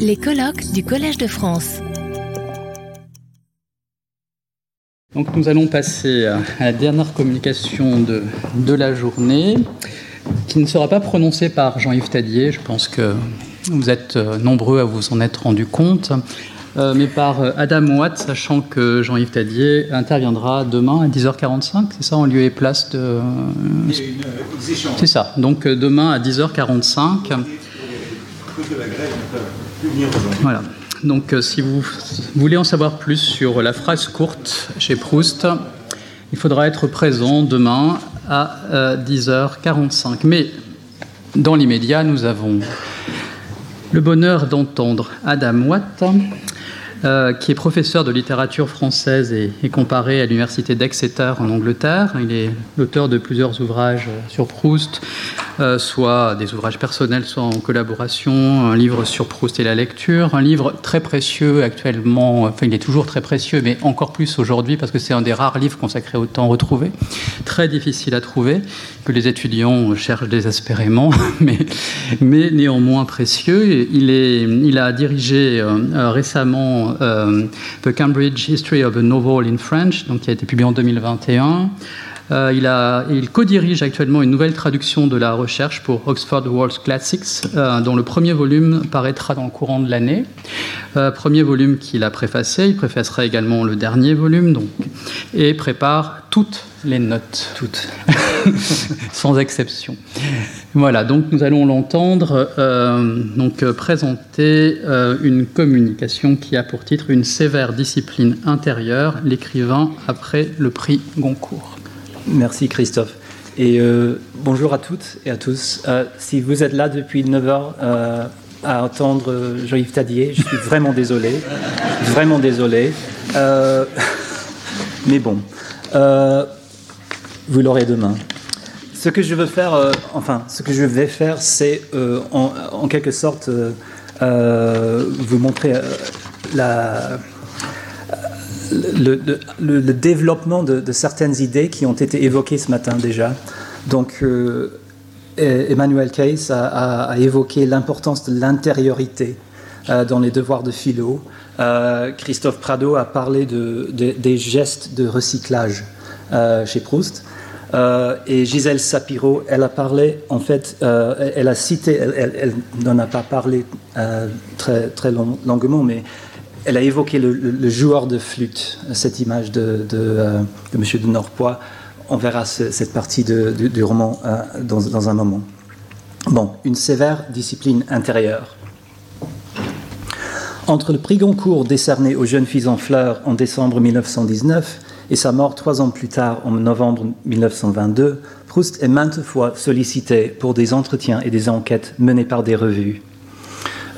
Les colloques du Collège de France. Donc nous allons passer à la dernière communication de, de la journée, qui ne sera pas prononcée par Jean-Yves Tadier. Je pense que vous êtes euh, nombreux à vous en être rendu compte. Euh, mais par euh, Adam Watt, sachant que Jean-Yves Tadier interviendra demain à 10h45, c'est ça, en lieu et place de. C'est ça, donc demain à 10h45. Voilà. Donc, si vous voulez en savoir plus sur la phrase courte chez Proust, il faudra être présent demain à 10h45. Mais dans l'immédiat, nous avons le bonheur d'entendre Adam Watt, euh, qui est professeur de littérature française et, comparé à l'université d'Exeter en Angleterre. Il est l'auteur de plusieurs ouvrages sur Proust, euh, soit des ouvrages personnels, soit en collaboration, un livre sur Proust et la lecture, un livre très précieux actuellement, enfin il est toujours très précieux, mais encore plus aujourd'hui parce que c'est un des rares livres consacrés au temps retrouvé, très difficile à trouver, que les étudiants cherchent désespérément, mais, mais néanmoins précieux. Il, est, il a dirigé euh, récemment euh, The Cambridge History of a Novel in French, donc qui a été publié en 2021. Euh, il, co-dirige actuellement une nouvelle traduction de la recherche pour Oxford World Classics, euh, dont le premier volume paraîtra dans le courant de l'année. Euh, premier volume qu'il a préfacé, il préfacera également le dernier volume, donc, et prépare toutes les notes. Toutes. Sans exception. Voilà, donc nous allons l'entendre donc présenter une communication qui a pour titre Une sévère discipline intérieure, l'écrivain après le prix Goncourt. Merci Christophe. Et euh, bonjour à toutes et à tous. Euh, si vous êtes là depuis 9 heures euh, à entendre Jean-Yves Tadier, je suis vraiment désolé. Vraiment désolé. mais bon, vous l'aurez demain. Ce que je veux faire, enfin, ce que je vais faire, c'est en, en, quelque sorte vous montrer la le, développement de, certaines idées qui ont été évoquées ce matin déjà. Donc, euh, e-, Emmanuel Case a, évoqué l'importance de l'intériorité euh, dans les devoirs de philo. Euh, Christophe Prado a parlé de, des gestes de recyclage chez Proust. et Gisèle Sapiro, elle a parlé, en fait, elle a cité, elle, n'en a pas parlé très, très longuement, mais elle a évoqué le, joueur de flûte, cette image de, de, euh, Monsieur de Norpois. On verra cette partie du, roman euh, dans, un moment. Bon, une sévère discipline intérieure. Entre le prix Goncourt décerné aux jeunes filles en fleurs en décembre 1919 et sa mort trois ans plus tard, en novembre 1922, Proust est maintes fois sollicité pour des entretiens et des enquêtes menées par des revues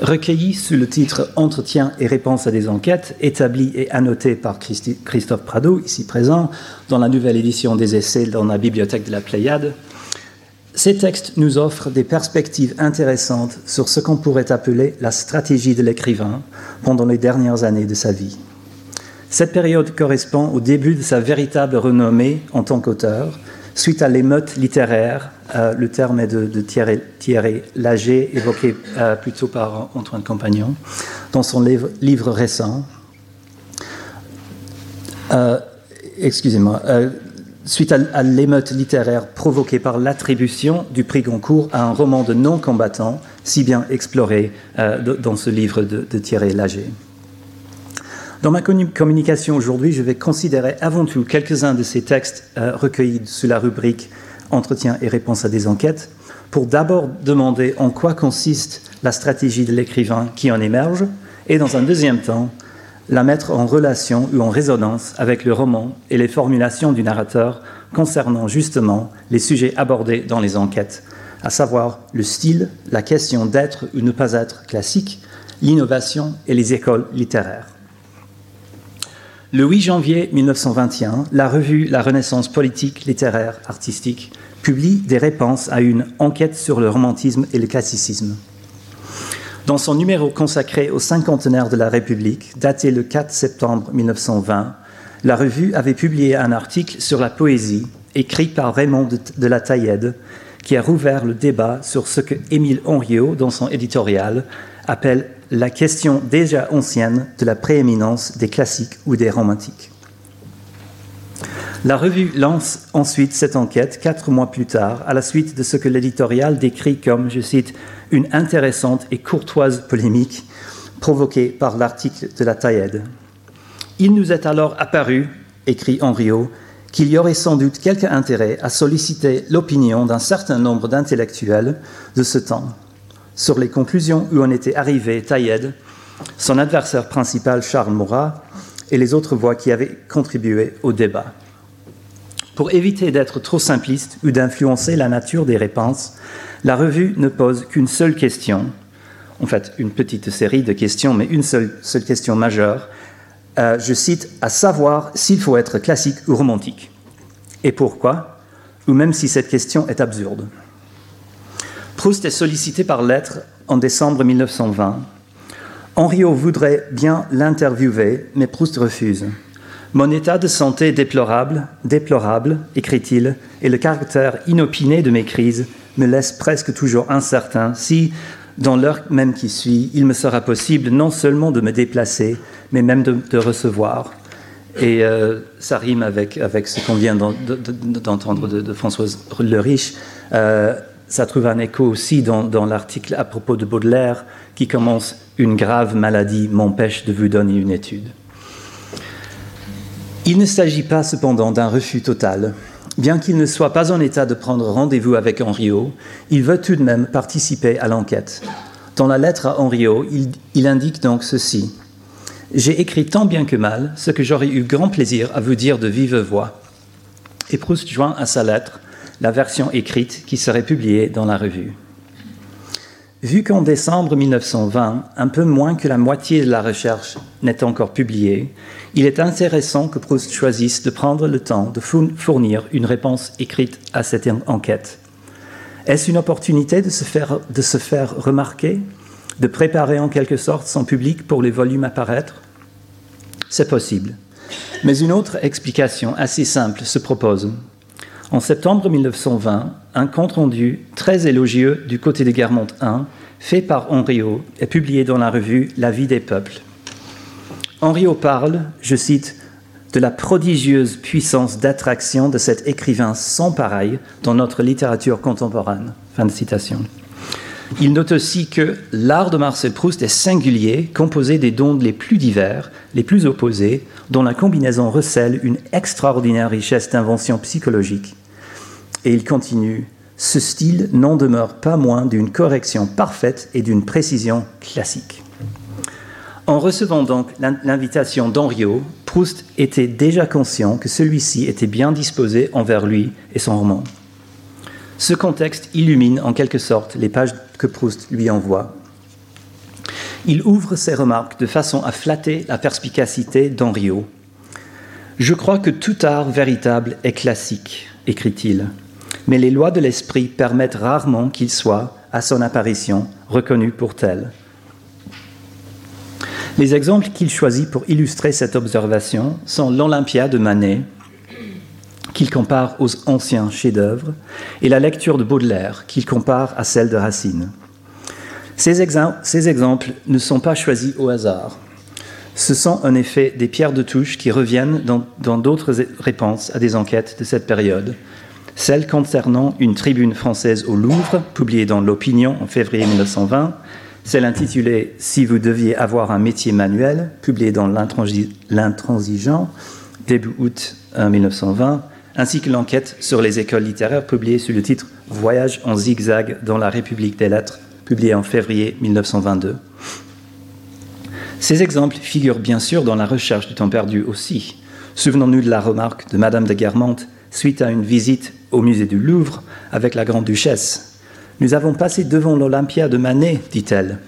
recueilli sous le titre Entretien et réponses à des enquêtes, établi et annoté par Christophe Prado, ici présent, dans la nouvelle édition des essais dans la bibliothèque de la Pléiade. Ces textes nous offrent des perspectives intéressantes sur ce qu'on pourrait appeler la stratégie de l'écrivain pendant les dernières années de sa vie. Cette période correspond au début de sa véritable renommée en tant qu'auteur, suite à l'émeute littéraire euh, le terme est de, Thierry, Lager, évoqué euh, plutôt par Antoine Compagnon, dans son livre, récent. Euh, excusez-moi. suite à, l'émeute littéraire provoquée par l'attribution du prix Goncourt à un roman de non-combattants, si bien exploré dans ce livre de, de Thierry Lager. Dans ma communication aujourd'hui, je vais considérer avant tout quelques-uns de ces textes recueillis sous la rubrique entretien et réponse à des enquêtes, pour d'abord demander en quoi consiste la stratégie de l'écrivain qui en émerge, et dans un deuxième temps, la mettre en relation ou en résonance avec le roman et les formulations du narrateur concernant justement les sujets abordés dans les enquêtes, à savoir le style, la question d'être ou ne pas être classique, l'innovation et les écoles littéraires. Le 8 janvier 1921, la revue La Renaissance politique, littéraire, artistique publie des réponses à une enquête sur le romantisme et le classicisme. Dans son numéro consacré au cinquantenaire de la République, daté le 4 septembre 1920, la revue avait publié un article sur la poésie, écrit par Raymond de la Taillède, qui a rouvert le débat sur ce que Émile Henriot, dans son éditorial, appelle la question déjà ancienne de la prééminence des classiques ou des romantiques. La revue lance ensuite cette enquête quatre mois plus tard, à la suite de ce que l'éditorial décrit comme, je cite, une intéressante et courtoise polémique provoquée par l'article de la Taïed. Il nous est alors apparu, écrit Henriot, qu'il y aurait sans doute quelque intérêt à solliciter l'opinion d'un certain nombre d'intellectuels de ce temps sur les conclusions où en était arrivé Taïed, son adversaire principal Charles Maurras et les autres voix qui avaient contribué au débat. Pour éviter d'être trop simpliste ou d'influencer la nature des réponses, la revue ne pose qu'une seule question, en fait une petite série de questions, mais une seule, question majeure, euh, je cite, à savoir s'il faut être classique ou romantique. Et pourquoi? Ou même si cette question est absurde. Proust est sollicité par lettre en décembre 1920. Henriot voudrait bien l'interviewer, mais Proust refuse. Mon état de santé est déplorable, déplorable, écrit-il, et le caractère inopiné de mes crises me laisse presque toujours incertain si, dans l'heure même qui suit, il me sera possible non seulement de me déplacer, mais même de, recevoir. Et euh, ça rime avec, avec ce qu'on vient d'entendre de, Françoise Le Riche. Euh, ça trouve un écho aussi dans, l'article à propos de Baudelaire qui commence Une grave maladie m'empêche de vous donner une étude. Il ne s'agit pas cependant d'un refus total. Bien qu'il ne soit pas en état de prendre rendez-vous avec Henriot, il veut tout de même participer à l'enquête. Dans la lettre à Henriot, il, indique donc ceci. J'ai écrit tant bien que mal ce que j'aurais eu grand plaisir à vous dire de vive voix. Et Proust joint à sa lettre la version écrite qui serait publiée dans la revue. Vu qu'en décembre 1920, un peu moins que la moitié de la recherche n'est encore publiée, il est intéressant que Proust choisisse de prendre le temps de fournir une réponse écrite à cette enquête. Est-ce une opportunité de se, faire, remarquer, de préparer en quelque sorte son public pour les volumes à paraître? C'est possible. Mais une autre explication assez simple se propose. En septembre 1920, un compte-rendu très élogieux du côté de Guermont I, fait par Henriot, est publié dans la revue La vie des peuples. Henriot parle, je cite, de la prodigieuse puissance d'attraction de cet écrivain sans pareil dans notre littérature contemporaine. Il note aussi que l'art de Marcel Proust est singulier, composé des dons les plus divers, les plus opposés, dont la combinaison recèle une extraordinaire richesse d'invention psychologique et il continue, ce style n'en demeure pas moins d'une correction parfaite et d'une précision classique. En recevant donc l'invitation d'Henriot, Proust était déjà conscient que celui-ci était bien disposé envers lui et son roman. Ce contexte illumine en quelque sorte les pages que Proust lui envoie. Il ouvre ses remarques de façon à flatter la perspicacité d'Henriot. Je crois que tout art véritable est classique, écrit-il mais les lois de l'esprit permettent rarement qu'il soit, à son apparition, reconnu pour tel. Les exemples qu'il choisit pour illustrer cette observation sont l'Olympia de Manet, qu'il compare aux anciens chefs-d'œuvre, et la lecture de Baudelaire, qu'il compare à celle de Racine. Ces, exemples ne sont pas choisis au hasard. Ce sont en effet des pierres de touche qui reviennent dans d'autres réponses à des enquêtes de cette période, celle concernant une tribune française au Louvre, publiée dans l'Opinion en février 1920, celle intitulée Si vous deviez avoir un métier manuel, publiée dans L'Intransigeant, début août 1920, euh, ainsi que l'enquête sur les écoles littéraires, publiée sous le titre Voyage en zigzag dans la République des lettres, publiée en février 1922. Ces exemples figurent bien sûr dans la recherche du temps perdu aussi. Souvenons-nous de la remarque de Madame de Guermantes suite à une visite au musée du Louvre avec la grande-duchesse. Nous avons passé devant l'Olympia de Manet, dit-elle.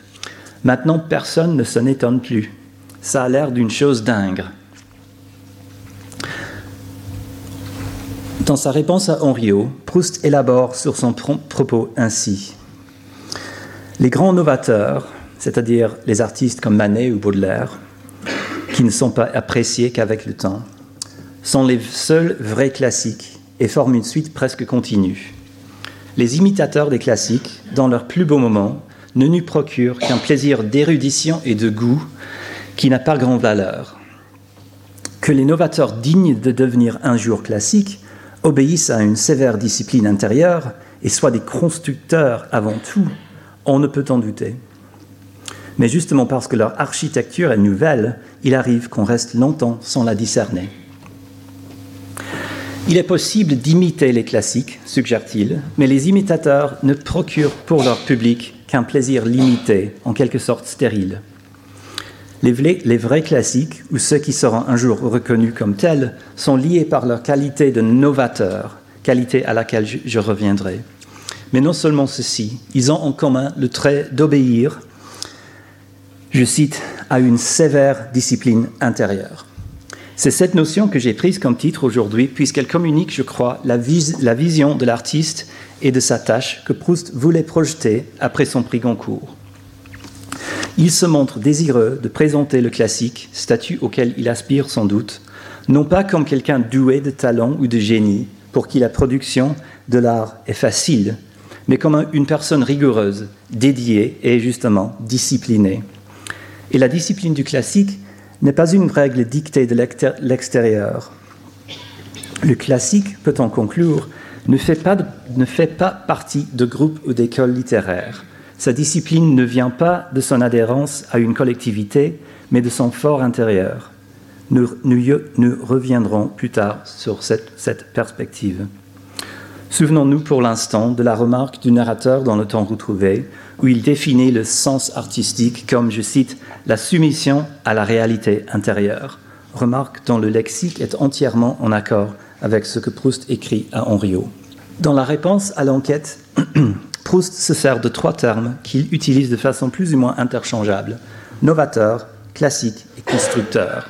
Maintenant, personne ne s'en étonne plus. Ça a l'air d'une chose dingue. Dans sa réponse à Henriot, Proust élabore sur son propos ainsi. Les grands novateurs, c'est-à-dire les artistes comme Manet ou Baudelaire, qui ne sont pas appréciés qu'avec le temps, sont les seuls vrais classiques et forment une suite presque continue. Les imitateurs des classiques, dans leurs plus beaux moments, ne nous procure qu'un plaisir d'érudition et de goût qui n'a pas grande valeur. Que les novateurs dignes de devenir un jour classiques obéissent à une sévère discipline intérieure et soient des constructeurs avant tout, on ne peut en douter. Mais justement parce que leur architecture est nouvelle, il arrive qu'on reste longtemps sans la discerner. Il est possible d'imiter les classiques, suggère-t-il, mais les imitateurs ne procurent pour leur public qu'un plaisir limité, en quelque sorte stérile. Les vrais, classiques, ou ceux qui seront un jour reconnus comme tels, sont liés par leur qualité de novateur, qualité à laquelle je reviendrai. Mais non seulement ceci, ils ont en commun le trait d'obéir, je cite, à une sévère discipline intérieure. C'est cette notion que j'ai prise comme titre aujourd'hui, puisqu'elle communique, je crois, la, vis la vision de l'artiste et de sa tâche que Proust voulait projeter après son prix Goncourt. Il se montre désireux de présenter le classique, statut auquel il aspire sans doute, non pas comme quelqu'un doué de talent ou de génie, pour qui la production de l'art est facile, mais comme une personne rigoureuse, dédiée et justement disciplinée. Et la discipline du classique n'est pas une règle dictée de l'extérieur. Le classique, peut-on conclure, ne fait, pas ne fait pas partie de groupes ou d'écoles littéraires. Sa discipline ne vient pas de son adhérence à une collectivité, mais de son fort intérieur. Nous, reviendrons plus tard sur cette perspective. Souvenons-nous pour l'instant de la remarque du narrateur dans le temps retrouvé, où il définit le sens artistique comme, je cite, la soumission à la réalité intérieure, remarque dont le lexique est entièrement en accord avec ce que Proust écrit à Henriot. Dans la réponse à l'enquête, Proust se sert de trois termes qu'il utilise de façon plus ou moins interchangeable novateur, classique et constructeur.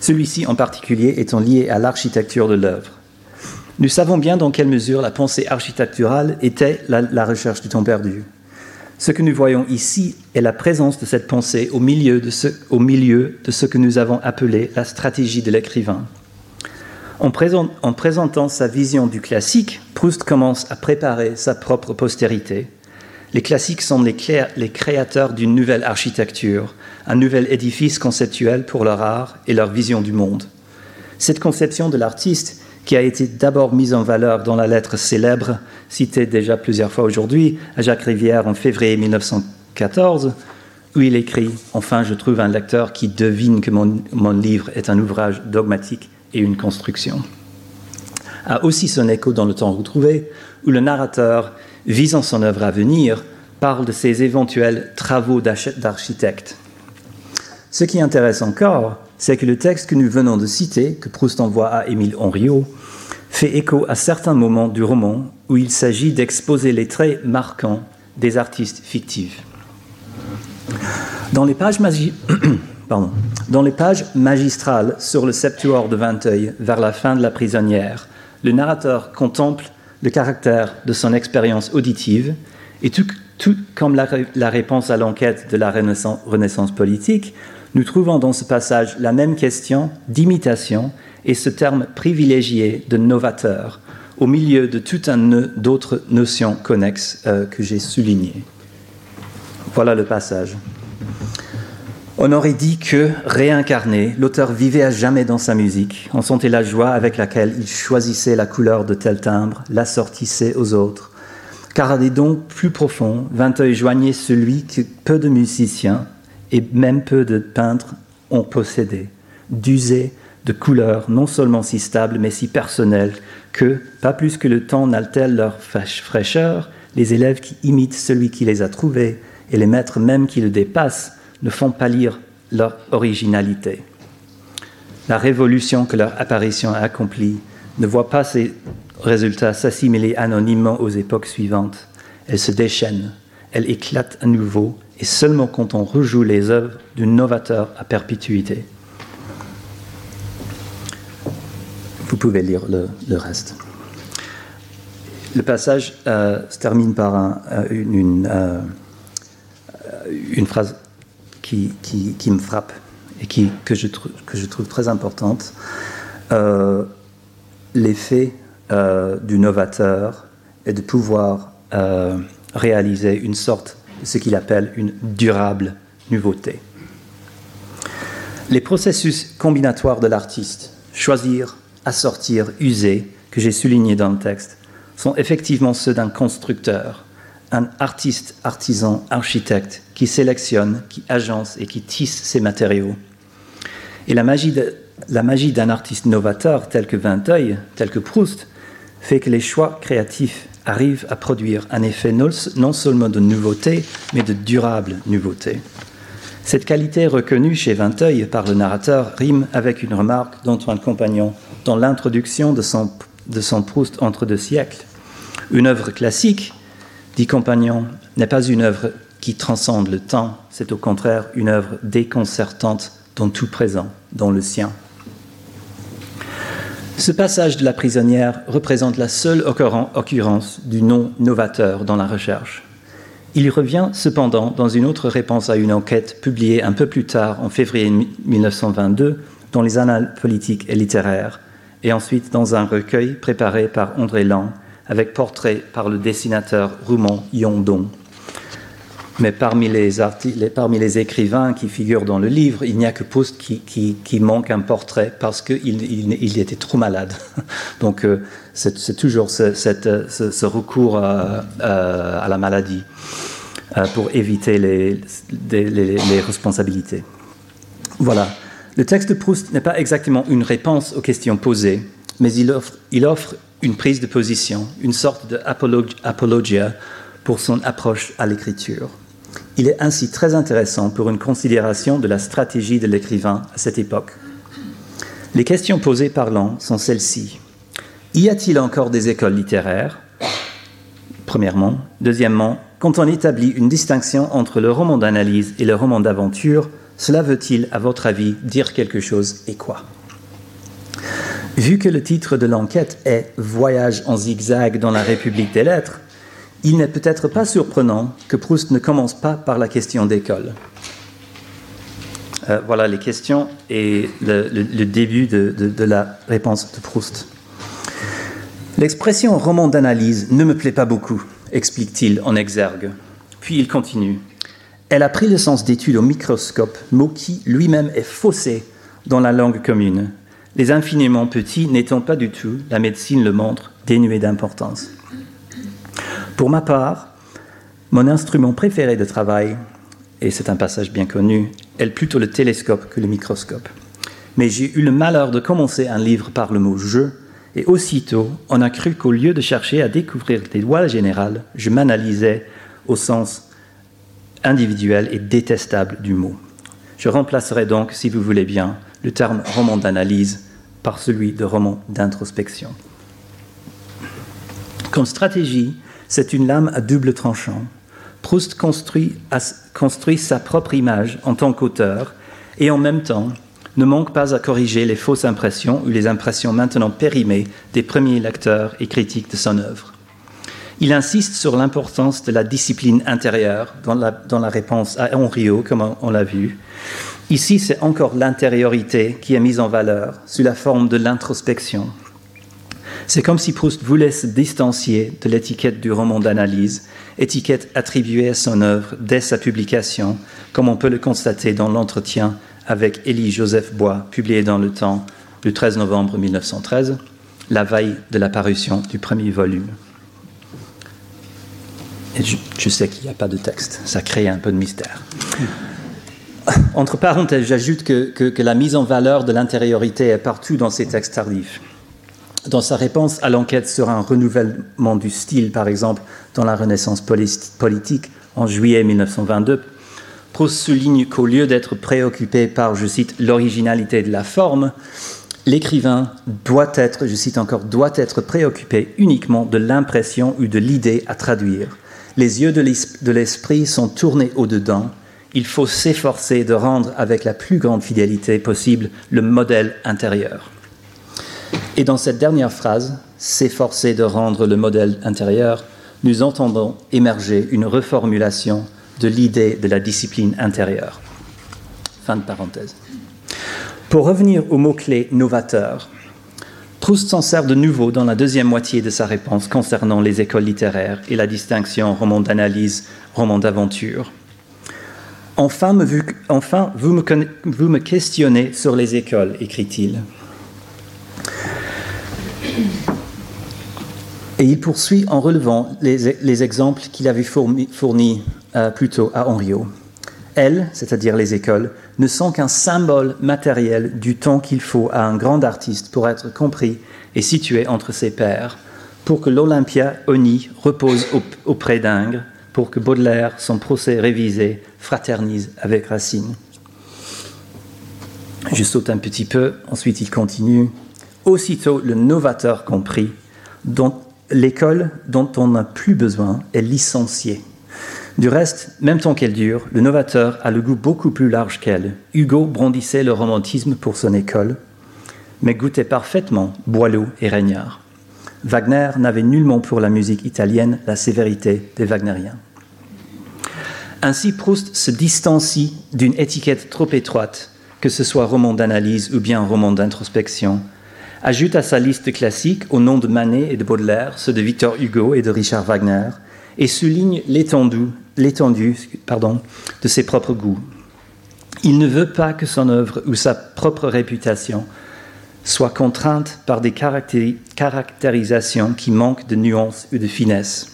Celui-ci en particulier étant lié à l'architecture de l'œuvre. Nous savons bien dans quelle mesure la pensée architecturale était la, recherche du temps perdu. Ce que nous voyons ici est la présence de cette pensée au milieu de ce, au milieu de ce que nous avons appelé la stratégie de l'écrivain. En, présent, en, présentant sa vision du classique, Proust commence à préparer sa propre postérité. Les classiques sont les, les créateurs d'une nouvelle architecture, un nouvel édifice conceptuel pour leur art et leur vision du monde. Cette conception de l'artiste qui a été d'abord mise en valeur dans la lettre célèbre, citée déjà plusieurs fois aujourd'hui, à Jacques Rivière en février 1914, où il écrit Enfin, je trouve un lecteur qui devine que mon, mon livre est un ouvrage dogmatique et une construction. A aussi son écho dans le temps retrouvé, où le narrateur, visant son œuvre à venir, parle de ses éventuels travaux d'architecte. Ce qui intéresse encore, c'est que le texte que nous venons de citer, que Proust envoie à Émile Henriot, fait écho à certains moments du roman où il s'agit d'exposer les traits marquants des artistes fictifs. Dans les pages, magistrales sur le septuor de Vinteuil, vers la fin de La prisonnière, le narrateur contemple le caractère de son expérience auditive et tout, comme la, réponse à l'enquête de la renaissance politique, nous trouvons dans ce passage la même question d'imitation et ce terme privilégié de novateur au milieu de tout un nœud d'autres notions connexes euh, que j'ai soulignées. Voilà le passage. On aurait dit que, réincarné, l'auteur vivait à jamais dans sa musique. On sentait la joie avec laquelle il choisissait la couleur de tel timbre, l'assortissait aux autres. Car à des dons plus profonds, Vinteuil joignait celui que peu de musiciens, et même peu de peintres ont possédé, d'user de couleurs non seulement si stables mais si personnelles que, pas plus que le temps n'altère leur fraîcheur, les élèves qui imitent celui qui les a trouvés et les maîtres même qui le dépassent ne font pâlir leur originalité. La révolution que leur apparition a accomplie ne voit pas ses résultats s'assimiler anonymement aux époques suivantes. Elle se déchaîne, elle éclate à nouveau et seulement quand on rejoue les œuvres du novateur à perpétuité. Vous pouvez lire le, reste. Le passage euh, se termine par euh, euh, une, phrase qui, me frappe et que, je trouve très importante. L'effet du novateur est de pouvoir réaliser une sorte ce qu'il appelle une durable nouveauté. Les processus combinatoires de l'artiste, choisir, assortir, user, que j'ai souligné dans le texte, sont effectivement ceux d'un constructeur, un artiste, artisan, architecte qui sélectionne, qui agence et qui tisse ses matériaux. Et la magie, la magie d'un artiste novateur tel que Vinteuil, tel que Proust, fait que les choix créatifs arrivent à produire un effet non seulement de nouveauté, mais de durable nouveauté. Cette qualité reconnue chez Vinteuil par le narrateur rime avec une remarque d'Antoine Compagnon dans l'introduction de son, de son Proust entre deux siècles. Une œuvre classique, dit Compagnon, n'est pas une œuvre qui transcende le temps, c'est au contraire une œuvre déconcertante dans tout présent, dans le sien. Ce passage de la prisonnière représente la seule occurrence du nom novateur dans la recherche. Il revient cependant dans une autre réponse à une enquête publiée un peu plus tard, en février 1922, dans les Annales politiques et littéraires, et ensuite dans un recueil préparé par André Lang, avec portrait par le dessinateur roumain Yondon. Mais parmi les, parmi les, écrivains qui figurent dans le livre, il n'y a que Proust qui, manque un portrait parce qu'il il, était trop malade. Donc euh, c'est toujours ce, recours à, la maladie euh, pour éviter les, les, responsabilités. Voilà. Le texte de Proust n'est pas exactement une réponse aux questions posées, mais il offre, il offre une prise de position, une sorte d'apologia pour son approche à l'écriture. Il est ainsi très intéressant pour une considération de la stratégie de l'écrivain à cette époque. Les questions posées par Lang sont celles-ci. Y a-t-il encore des écoles littéraires? Premièrement. Deuxièmement, quand on établit une distinction entre le roman d'analyse et le roman d'aventure, cela veut-il, à votre avis, dire quelque chose et quoi? Vu que le titre de l'enquête est Voyage en zigzag dans la République des lettres, il n'est peut-être pas surprenant que Proust ne commence pas par la question d'école. Euh, voilà les questions et le, début de, de, la réponse de Proust. L'expression roman d'analyse ne me plaît pas beaucoup, explique-t-il en exergue. Puis il continue. Elle a pris le sens d'étude au microscope, mot qui lui-même est faussé dans la langue commune, les infiniment petits n'étant pas du tout, la médecine le montre, dénués d'importance. Pour ma part, mon instrument préféré de travail, et c'est un passage bien connu, est plutôt le télescope que le microscope. Mais j'ai eu le malheur de commencer un livre par le mot je, et aussitôt, on a cru qu'au lieu de chercher à découvrir les lois générales, je m'analysais au sens individuel et détestable du mot. Je remplacerai donc, si vous voulez bien, le terme roman d'analyse par celui de roman d'introspection. Comme stratégie, c'est une lame à double tranchant. Proust construit, construit sa propre image en tant qu'auteur et en même temps ne manque pas à corriger les fausses impressions ou les impressions maintenant périmées des premiers lecteurs et critiques de son œuvre. Il insiste sur l'importance de la discipline intérieure dans la, dans la réponse à Henriot, comme on l'a vu. Ici, c'est encore l'intériorité qui est mise en valeur sous la forme de l'introspection. C'est comme si Proust voulait se distancier de l'étiquette du roman d'analyse, étiquette attribuée à son œuvre dès sa publication, comme on peut le constater dans l'entretien avec Élie Joseph Bois, publié dans Le Temps le 13 novembre 1913, la veille de la parution du premier volume. Et je, sais qu'il n'y a pas de texte, ça crée un peu de mystère. Entre parenthèses, j'ajoute que, que, la mise en valeur de l'intériorité est partout dans ces textes tardifs dans sa réponse à l'enquête sur un renouvellement du style, par exemple, dans la Renaissance politique en juillet 1922, Proust souligne qu'au lieu d'être préoccupé par, je cite, l'originalité de la forme, l'écrivain doit être, je cite encore, doit être préoccupé uniquement de l'impression ou de l'idée à traduire. Les yeux de l'esprit sont tournés au-dedans. Il faut s'efforcer de rendre avec la plus grande fidélité possible le modèle intérieur. Et dans cette dernière phrase, s'efforcer de rendre le modèle intérieur, nous entendons émerger une reformulation de l'idée de la discipline intérieure. Fin de parenthèse. Pour revenir au mot-clé novateur, Proust s'en sert de nouveau dans la deuxième moitié de sa réponse concernant les écoles littéraires et la distinction roman d'analyse, roman d'aventure. Enfin, vous me questionnez sur les écoles, écrit-il. Et il poursuit en relevant les, exemples qu'il avait fournis fourni, euh, plus tôt à Henriot. Elles, c'est-à-dire les écoles, ne sont qu'un symbole matériel du temps qu'il faut à un grand artiste pour être compris et situé entre ses pairs, pour que l'Olympia Oni repose auprès d'Ingres, pour que Baudelaire, son procès révisé, fraternise avec Racine. Je saute un petit peu, ensuite il continue. Aussitôt le novateur compris, dont l'école dont on n'a plus besoin est licenciée. Du reste, même tant qu'elle dure, le novateur a le goût beaucoup plus large qu'elle. Hugo brandissait le romantisme pour son école, mais goûtait parfaitement Boileau et Regnard. Wagner n'avait nullement pour la musique italienne la sévérité des Wagneriens. Ainsi, Proust se distancie d'une étiquette trop étroite, que ce soit roman d'analyse ou bien roman d'introspection, ajoute à sa liste classique, au nom de Manet et de Baudelaire, ceux de Victor Hugo et de Richard Wagner, et souligne l'étendue, de ses propres goûts. Il ne veut pas que son œuvre ou sa propre réputation soit contrainte par des caractérisations qui manquent de nuances ou de finesse.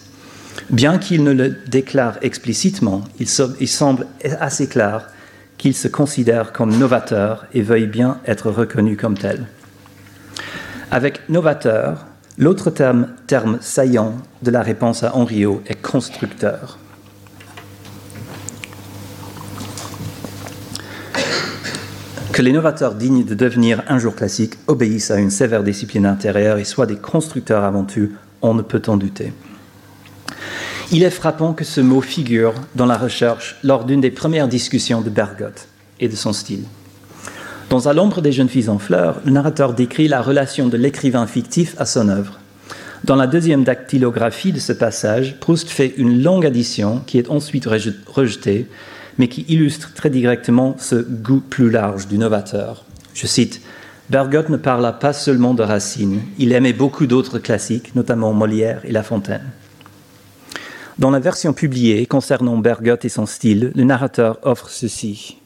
Bien qu'il ne le déclare explicitement, il, semble assez clair qu'il se considère comme novateur et veuille bien être reconnu comme tel. Avec novateur, l'autre terme, saillant de la réponse à Henriot est constructeur. Que les novateurs dignes de devenir un jour classique obéissent à une sévère discipline intérieure et soient des constructeurs avant tout, on ne peut en douter. Il est frappant que ce mot figure dans la recherche lors d'une des premières discussions de Bergotte et de son style. Dans À l'ombre des jeunes filles en fleurs, le narrateur décrit la relation de l'écrivain fictif à son œuvre. Dans la deuxième dactylographie de ce passage, Proust fait une longue addition qui est ensuite rejetée, mais qui illustre très directement ce goût plus large du novateur. Je cite Bergotte ne parla pas seulement de Racine, il aimait beaucoup d'autres classiques, notamment Molière et La Fontaine. Dans la version publiée concernant Bergotte et son style, le narrateur offre ceci.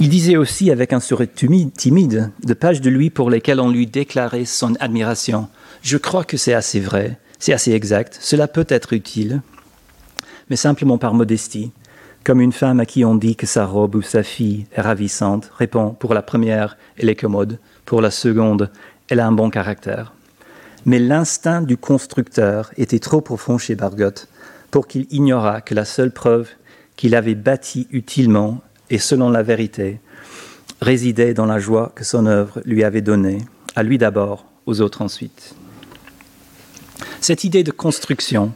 Il disait aussi avec un sourire timide de pages de lui pour lesquelles on lui déclarait son admiration. Je crois que c'est assez vrai, c'est assez exact, cela peut être utile, mais simplement par modestie, comme une femme à qui on dit que sa robe ou sa fille est ravissante répond pour la première, elle est commode, pour la seconde, elle a un bon caractère. Mais l'instinct du constructeur était trop profond chez Bargotte pour qu'il ignorât que la seule preuve qu'il avait bâti utilement et selon la vérité, résidait dans la joie que son œuvre lui avait donnée, à lui d'abord, aux autres ensuite. Cette idée de construction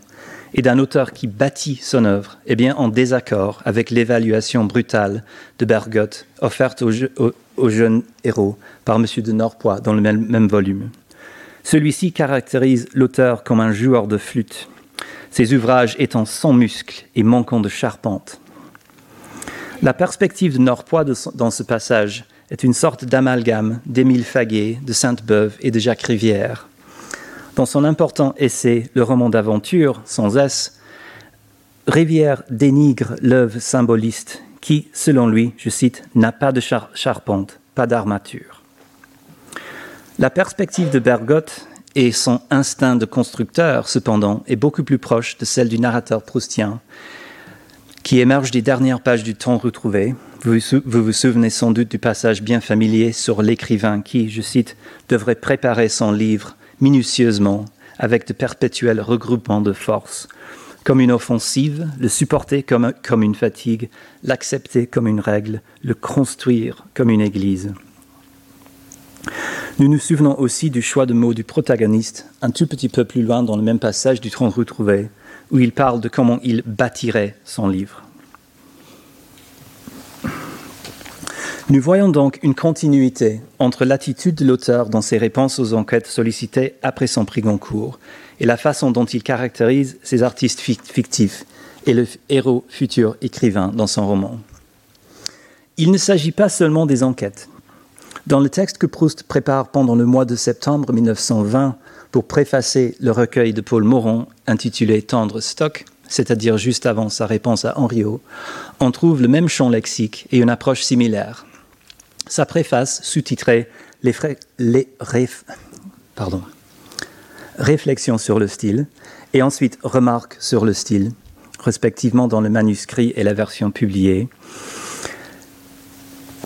et d'un auteur qui bâtit son œuvre est bien en désaccord avec l'évaluation brutale de Bergotte offerte au, jeune héros par M. de Norpois dans le même volume. Celui-ci caractérise l'auteur comme un joueur de flûte, ses ouvrages étant sans muscles et manquant de charpente. La perspective de Norpois dans ce passage est une sorte d'amalgame d'Émile Faguet, de Sainte-Beuve et de Jacques Rivière. Dans son important essai Le roman d'aventure, sans S, Rivière dénigre l'œuvre symboliste qui, selon lui, je cite, n'a pas de charpente, pas d'armature. La perspective de Bergotte et son instinct de constructeur, cependant, est beaucoup plus proche de celle du narrateur proustien, qui émerge des dernières pages du temps retrouvé. Vous, vous souvenez sans doute du passage bien familier sur l'écrivain qui, je cite, devrait préparer son livre minutieusement avec de perpétuels regroupements de forces, comme une offensive, le supporter comme, une fatigue, l'accepter comme une règle, le construire comme une église. Nous nous souvenons aussi du choix de mots du protagoniste, un tout petit peu plus loin dans le même passage du tronc retrouvé, où il parle de comment il bâtirait son livre. Nous voyons donc une continuité entre l'attitude de l'auteur dans ses réponses aux enquêtes sollicitées après son prix Goncourt et la façon dont il caractérise ses artistes fictifs et le héros futur écrivain dans son roman. Il ne s'agit pas seulement des enquêtes. Dans le texte que Proust prépare pendant le mois de septembre 1920 pour préfacer le recueil de Paul Moron intitulé Tendre stock, c'est-à-dire juste avant sa réponse à Henriot, on trouve le même champ lexique et une approche similaire. Sa préface, sous-titrée les, Réflexions sur le style, et ensuite Remarques sur le style, respectivement dans le manuscrit et la version publiée,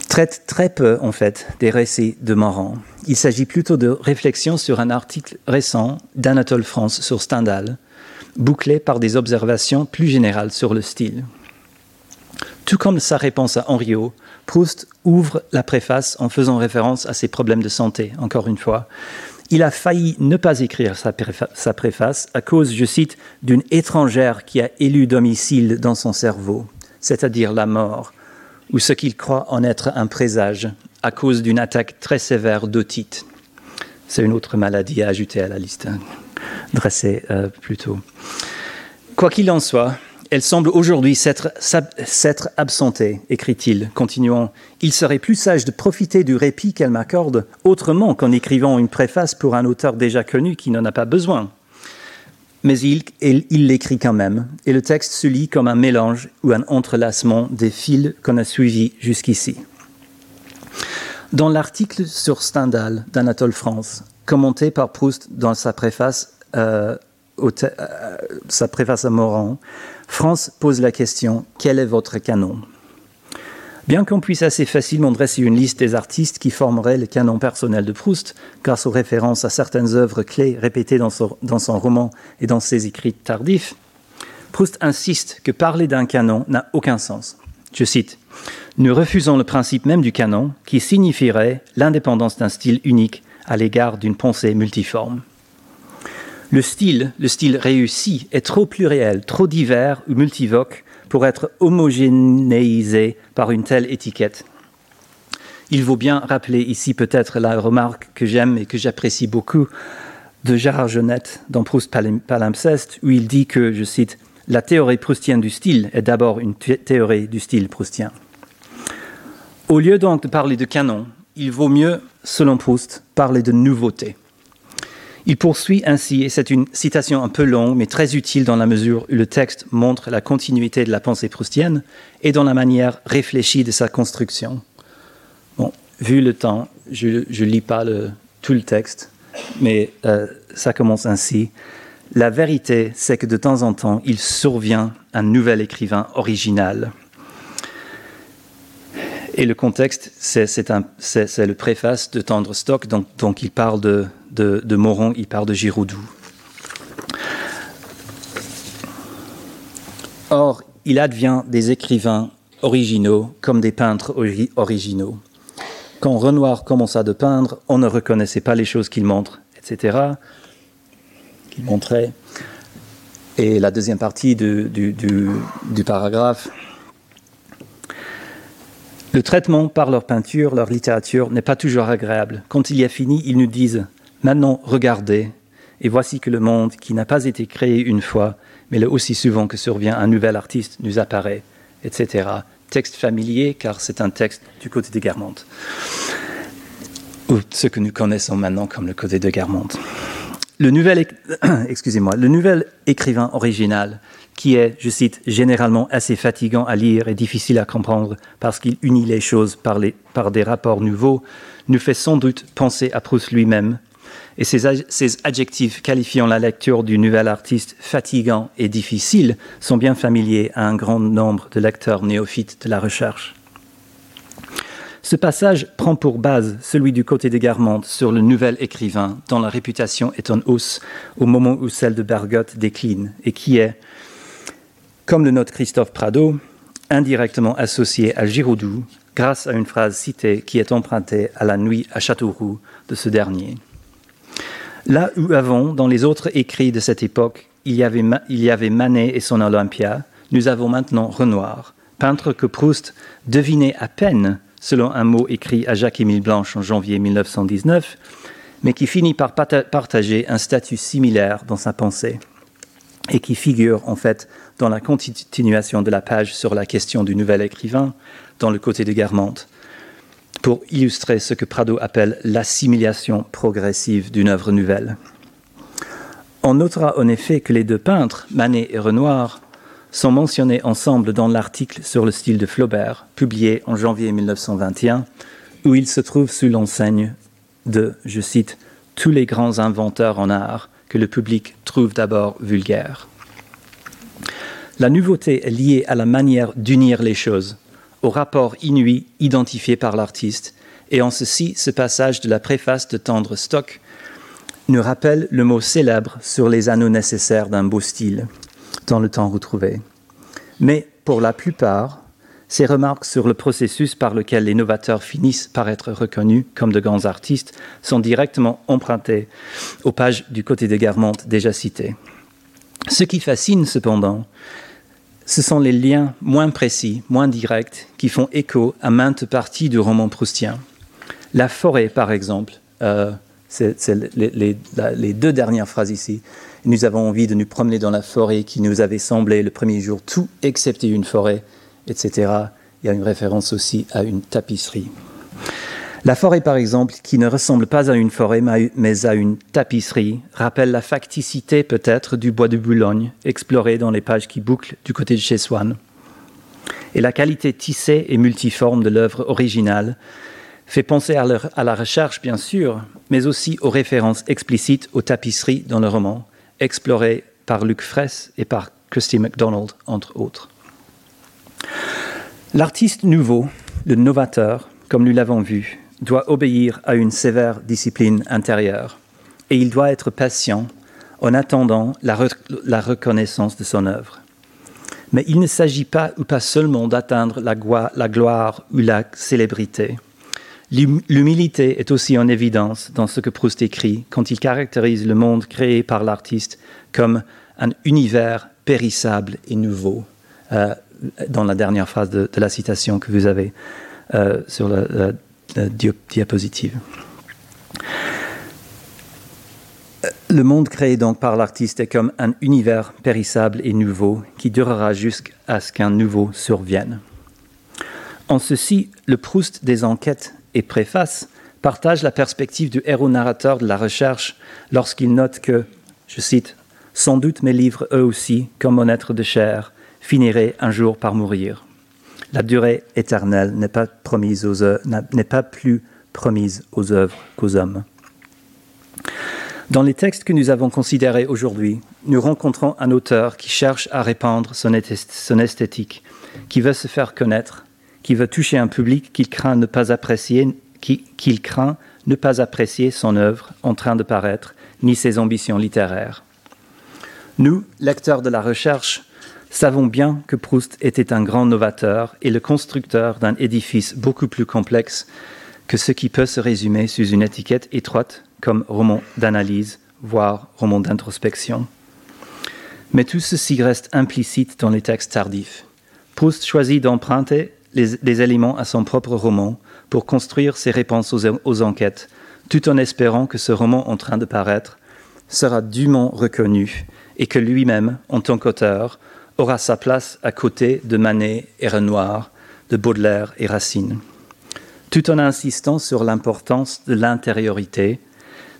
traite très peu, en fait, des récits de Morand. Il s'agit plutôt de réflexions sur un article récent d'Anatole France sur Stendhal, bouclé par des observations plus générales sur le style. Tout comme sa réponse à Henriot, Proust ouvre la préface en faisant référence à ses problèmes de santé, encore une fois. Il a failli ne pas écrire sa, sa préface à cause, je cite, d'une étrangère qui a élu domicile dans son cerveau, c'est-à-dire la mort, ou ce qu'il croit en être un présage à cause d'une attaque très sévère d'otite. C'est une autre maladie à ajouter à la liste, hein, dressée euh, plus tôt. Quoi qu'il en soit, elle semble aujourd'hui s'être absentée, écrit-il, continuant. Il serait plus sage de profiter du répit qu'elle m'accorde autrement qu'en écrivant une préface pour un auteur déjà connu qui n'en a pas besoin mais il l'écrit quand même, et le texte se lit comme un mélange ou un entrelacement des fils qu'on a suivis jusqu'ici. Dans l'article sur Stendhal d'Anatole France, commenté par Proust dans sa préface, euh, euh, sa préface à Morand, France pose la question Quel est votre canon? Bien qu'on puisse assez facilement dresser une liste des artistes qui formeraient le canon personnel de Proust, grâce aux références à certaines œuvres clés répétées dans son, dans son roman et dans ses écrits tardifs, Proust insiste que parler d'un canon n'a aucun sens. Je cite Nous refusons le principe même du canon, qui signifierait l'indépendance d'un style unique à l'égard d'une pensée multiforme. Le style, le style réussi, est trop pluriel, trop divers ou multivoque pour être homogénéisé par une telle étiquette. Il vaut bien rappeler ici peut-être la remarque que j'aime et que j'apprécie beaucoup de Gérard Genette dans Proust Palimpseste, où il dit que, je cite, La théorie proustienne du style est d'abord une théorie du style proustien. Au lieu donc de parler de canon, il vaut mieux, selon Proust, parler de nouveauté. Il poursuit ainsi, et c'est une citation un peu longue, mais très utile dans la mesure où le texte montre la continuité de la pensée proustienne et dans la manière réfléchie de sa construction. Bon, vu le temps, je ne lis pas tout le texte, mais euh, ça commence ainsi. La vérité, c'est que de temps en temps, il survient un nouvel écrivain original. Et le contexte, c'est le préface de Tendre Stock, donc il parle de, de, Moron, il parle de Giroudou. Or, il advient des écrivains originaux comme des peintres originaux. Quand Renoir commença de peindre, on ne reconnaissait pas les choses qu'il montre, etc. Qu'il montrait. Et la deuxième partie du paragraphe. Le traitement par leur peinture, leur littérature n'est pas toujours agréable. Quand il y a fini, ils nous disent Maintenant, regardez, et voici que le monde, qui n'a pas été créé une fois, mais le aussi souvent que survient un nouvel artiste, nous apparaît, etc. Texte familier, car c'est un texte du côté de Guermantes, ou ce que nous connaissons maintenant comme le côté de Guermantes. Le nouvel, excusez-moi, le nouvel écrivain original, qui est, je cite, généralement assez fatigant à lire et difficile à comprendre parce qu'il unit les choses par, des rapports nouveaux, nous fait sans doute penser à Proust lui-même, et ces, adjectifs qualifiant la lecture du nouvel artiste fatigant et difficile sont bien familiers à un grand nombre de lecteurs néophytes de la recherche. Ce passage prend pour base celui du côté de Garmande sur le nouvel écrivain dont la réputation est en hausse au moment où celle de Bergotte décline et qui est, comme le note Christophe Prado, indirectement associé à Giraudoux grâce à une phrase citée qui est empruntée à la nuit à Châteauroux de ce dernier. Là où avant, dans les autres écrits de cette époque, il y avait, Manet et son Olympia, nous avons maintenant Renoir, peintre que Proust devinait à peine selon un mot écrit à Jacques-Émile Blanche en janvier 1919, mais qui finit par partager un statut similaire dans sa pensée et qui figure en fait dans la continuation de la page sur la question du nouvel écrivain, dans le côté de Guermantes. Pour illustrer ce que Prado appelle l'assimilation progressive d'une œuvre nouvelle. On notera en effet que les deux peintres, Manet et Renoir, sont mentionnés ensemble dans l'article sur le style de Flaubert, publié en janvier 1921, où ils se trouvent sous l'enseigne de, je cite, tous les grands inventeurs en art que le public trouve d'abord vulgaires. La nouveauté est liée à la manière d'unir les choses, au rapport inouï identifié par l'artiste, et en ceci, ce passage de la préface de Tendre Stock nous rappelle le mot célèbre sur les anneaux nécessaires d'un beau style dans le temps retrouvé. Mais pour la plupart, ces remarques sur le processus par lequel les novateurs finissent par être reconnus comme de grands artistes sont directement empruntées aux pages du côté de Guermantes déjà citées. Ce qui fascine cependant, ce sont les liens moins précis, moins directs, qui font écho à maintes parties du roman proustien. La forêt, par exemple, euh, c'est les, les, deux dernières phrases ici. Nous avons envie de nous promener dans la forêt qui nous avait semblé le premier jour tout excepté une forêt, etc. Il y a une référence aussi à une tapisserie. La forêt, par exemple, qui ne ressemble pas à une forêt, mais à une tapisserie, rappelle la facticité peut-être du bois de Boulogne, exploré dans les pages qui bouclent du côté de chez Swann. Et la qualité tissée et multiforme de l'œuvre originale fait penser à, la recherche, bien sûr, mais aussi aux références explicites aux tapisseries dans le roman, explorées par Luc Fraisse et par Christy MacDonald, entre autres. L'artiste nouveau, le novateur, comme nous l'avons vu, doit obéir à une sévère discipline intérieure, et il doit être patient en attendant la, reconnaissance de son œuvre. Mais il ne s'agit pas ou pas seulement d'atteindre la, gloire ou la célébrité, L'humilité est aussi en évidence dans ce que Proust écrit quand il caractérise le monde créé par l'artiste comme un univers périssable et nouveau, euh, dans la dernière phrase de, la citation que vous avez euh, sur la, diapositive. Le monde créé donc par l'artiste est comme un univers périssable et nouveau qui durera jusqu'à ce qu'un nouveau survienne. En ceci, le Proust des enquêtes et préface partage la perspective du héros narrateur de la recherche lorsqu'il note que, je cite, Sans doute mes livres, eux aussi, comme mon être de chair, finiraient un jour par mourir. La durée éternelle n'est pas, promise aux n'est pas plus promise aux œuvres qu'aux hommes. Dans les textes que nous avons considérés aujourd'hui, nous rencontrons un auteur qui cherche à répandre son esthétique, qui veut se faire connaître, qui veut toucher un public qu'il craint ne pas apprécier, qu'il craint ne pas apprécier son œuvre en train de paraître, ni ses ambitions littéraires. Nous, lecteurs de la recherche, savons bien que Proust était un grand novateur et le constructeur d'un édifice beaucoup plus complexe que ce qui peut se résumer sous une étiquette étroite comme roman d'analyse, voire roman d'introspection. Mais tout ceci reste implicite dans les textes tardifs. Proust choisit d'emprunter les, éléments à son propre roman pour construire ses réponses aux, enquêtes, tout en espérant que ce roman en train de paraître sera dûment reconnu et que lui-même, en tant qu'auteur, aura sa place à côté de Manet et Renoir, de Baudelaire et Racine. Tout en insistant sur l'importance de l'intériorité,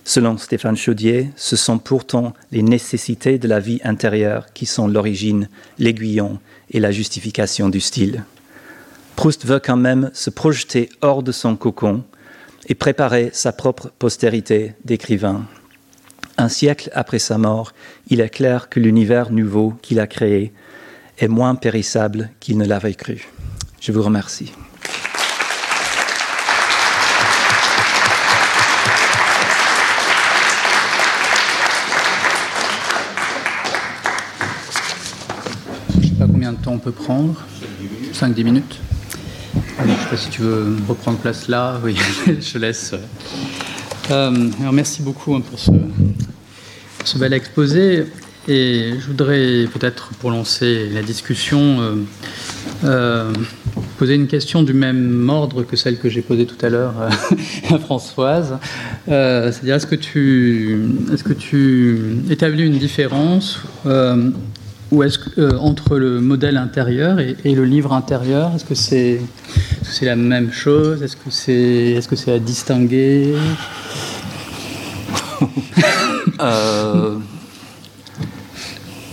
selon Stéphane Chaudier, ce sont pourtant les nécessités de la vie intérieure qui sont l'origine, l'aiguillon et la justification du style. Proust veut quand même se projeter hors de son cocon et préparer sa propre postérité d'écrivain. Un siècle après sa mort, il est clair que l'univers nouveau qu'il a créé est moins périssable qu'il ne l'avait cru. Je vous remercie. Combien de temps on peut prendre. 5-10 minutes. Je ne sais pas si tu veux reprendre place là. Oui, je laisse. Euh, alors merci beaucoup hein, pour, ce, bel exposé. Et je voudrais peut-être, pour lancer la discussion, euh, euh, poser une question du même ordre que celle que j'ai posée tout à l'heure à Françoise. C'est-à-dire, est-ce que, tu, est -ce que tu établis une différence ou est-ce entre le modèle intérieur et, et le livre intérieur? Est-ce que c'est c'est la même chose? Est-ce que c'est est -ce c'est à distinguer? euh,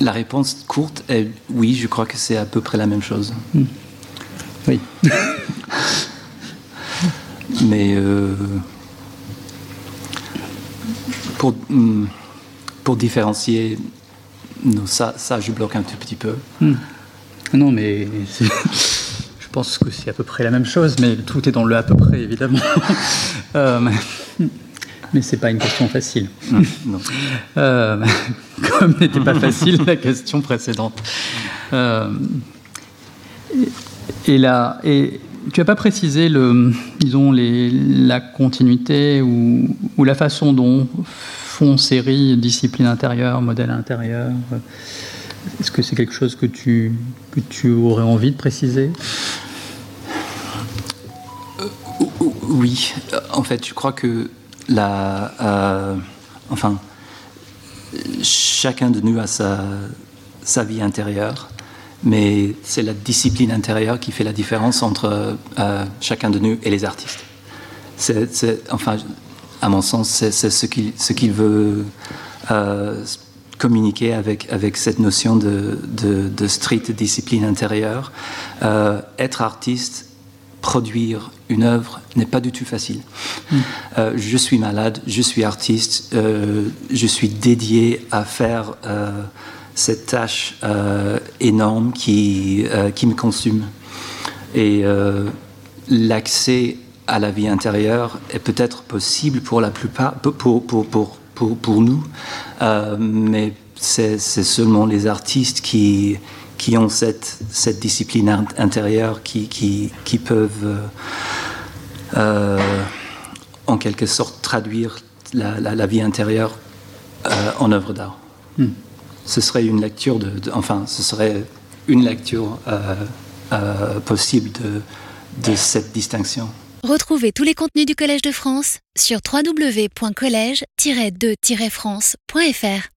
La réponse courte est oui, je crois que c'est à peu près la même chose. Hmm. Oui. Mais euh, pour, hmm, pour différencier, non, ça, ça, je bloque un tout petit peu. Hmm. Non, mais je pense que c'est à peu près la même chose, mais tout est dans le à peu près, évidemment. euh, mais c'est pas une question facile. Non. Euh, comme n'était pas facile la question précédente. Euh, et là, et tu n'as pas précisé le, disons, les, la continuité ou, ou, la façon dont font série, discipline intérieure, modèle intérieur. Est-ce que c'est quelque chose que tu, que tu aurais envie de préciser? Euh, Oui, en fait, je crois que euh, enfin, chacun de nous a sa, vie intérieure, mais c'est la discipline intérieure qui fait la différence entre euh, chacun de nous et les artistes. C'est, enfin, à mon sens, c'est, ce qu'il veut euh, communiquer avec, cette notion de, de, discipline intérieure. Être artiste, produire une œuvre n'est pas du tout facile. Mm. Euh, je suis malade, je suis artiste, euh, je suis dédié à faire euh, cette tâche énorme qui, qui me consume. Et l'accès à la vie intérieure est peut-être possible pour la plupart, pour, pour, pour, pour, pour nous, mais c'est seulement les artistes qui, qui ont cette, cette discipline intérieure qui, qui, qui peuvent euh, euh, en quelque sorte traduire la, la, la vie intérieure euh, en œuvre d'art. Hmm. Ce serait une lecture de, de, enfin, ce serait une lecture euh, euh, possible de, de cette distinction. Retrouvez tous les contenus du Collège de France sur www.colège-2-france.fr.